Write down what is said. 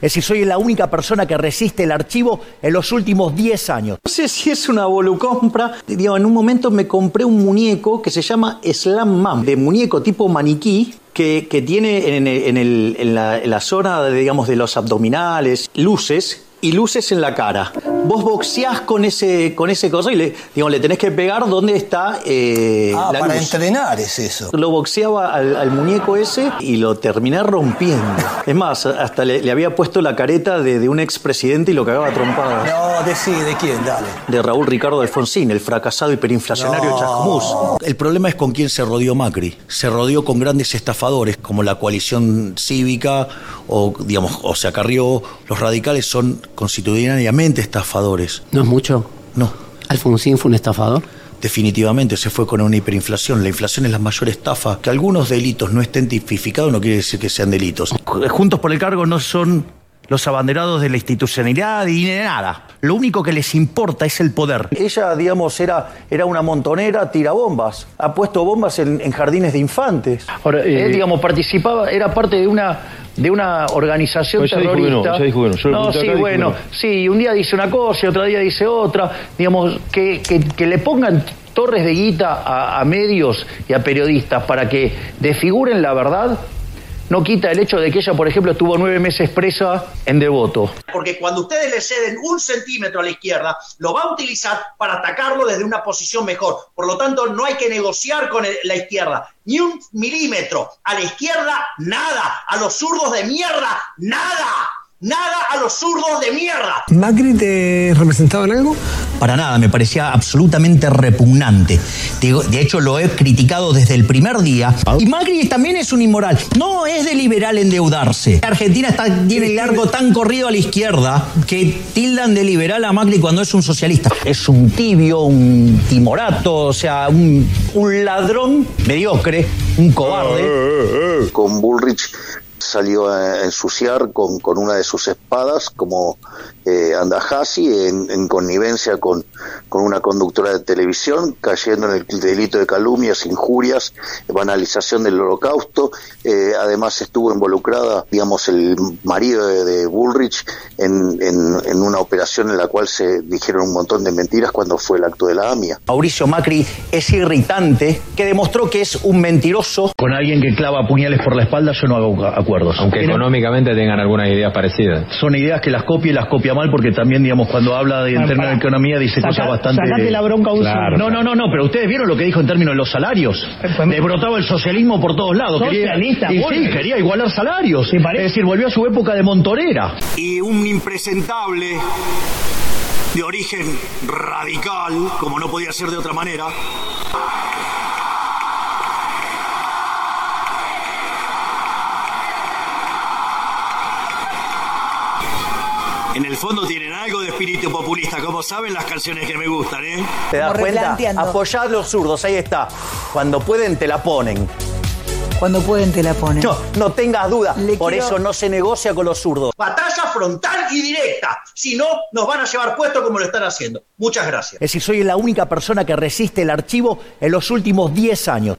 Es decir, soy la única persona que resiste el archivo en los últimos 10 años. No sé si es una volucompra. Digo, en un momento me compré un muñeco que se llama Slam Man, de muñeco tipo maniquí, que, tiene en, la, en la zona, digamos, de los abdominales, luces y luces en la cara. Vos boxeás con ese, con ese coso y le, digamos, le tenés que pegar donde está eh, Ah, la para luz. entrenar es eso. Lo boxeaba al, al muñeco ese y lo terminé rompiendo. Es más, hasta le, le había puesto la careta de, de un expresidente y lo cagaba a trompadas. No, decí, ¿de quién? Dale. De Raúl Ricardo Alfonsín, el fracasado hiperinflacionario No. Chascomús. El problema es con quién se rodeó Macri. Se rodeó con grandes estafadores como la coalición cívica o, digamos, o sea, Carrió. Los radicales son constitucionalmente estafadores. ¿No es mucho? No. ¿Alfonsín fue un estafador? Definitivamente se fue con una hiperinflación. La inflación es la mayor estafa. Que algunos delitos no estén tipificados no quiere decir que sean delitos. Juntos por el cargo no son los abanderados de la institucionalidad y de nada. Lo único que les importa es el poder. Ella, digamos, era, era una montonera, tira bombas. Ha puesto bombas en, en jardines de infantes. Ahora, eh, Él, digamos, participaba, era parte de una de una organización Pues ya dijo que no, terrorista. ya dijo que no. Sí, bueno, que sí, un día dice una cosa y otro día dice otra. Digamos, que, que- que le pongan torres de guita a, a medios y a periodistas para que desfiguren la verdad, no quita el hecho de que ella, por ejemplo, estuvo nueve meses presa en Devoto. Porque cuando ustedes le ceden un centímetro a la izquierda, lo va a utilizar para atacarlo desde una posición mejor. Por lo tanto, no hay que negociar con el- la izquierda. Ni un milímetro. A la izquierda, nada. A los zurdos de mierda, nada. Nada a los zurdos de mierda. ¿Macri te representaba en algo? Para nada, me parecía absolutamente repugnante. Digo, De hecho, lo he criticado desde el primer día. Y Macri también es un inmoral. No es de liberal endeudarse. Argentina está, tiene el largo tan corrido a la izquierda que tildan de liberal a Macri cuando es un socialista. Es un tibio, un timorato, o sea, un, un ladrón mediocre, un cobarde. Con Bullrich salió a ensuciar con, con una de sus espadas como eh, Andajasi en, en connivencia con, con una conductora de televisión, cayendo en el delito de calumnias, injurias, banalización del holocausto. Eh, además estuvo involucrada, digamos, el marido de, de Bullrich en, en, en una operación en la cual se dijeron un montón de mentiras cuando fue el acto de la AMIA. Mauricio Macri es irritante, que demostró que es un mentiroso. Con alguien que clava puñales por la espalda yo no hago acuerdos. Aunque económicamente tengan algunas ideas parecidas. Son ideas que las copia y las copia mal porque también, digamos, cuando habla de en términos de economía dice Saca- cosas bastante... sacate la bronca un Claro. No, no, no, no, pero ustedes vieron lo que dijo en términos de los salarios. pues, Le brotaba el socialismo por todos lados. Socialista, y sí, quería igualar salarios. Es decir, volvió a su época de montonera. Y un impresentable de origen radical, como no podía ser de otra manera. En el fondo tienen algo de espíritu populista, como saben las canciones que me gustan, ¿eh? ¿Te das Como cuenta? Apoyar los zurdos, ahí está. Cuando pueden, te la ponen. Cuando pueden te la ponen. No, no tengas duda. Le Por quiero- eso no se negocia con los zurdos. Batalla frontal y directa. Si no, nos van a llevar puesto como lo están haciendo. Muchas gracias. Es decir, soy la única persona que resiste el archivo en los últimos 10 años.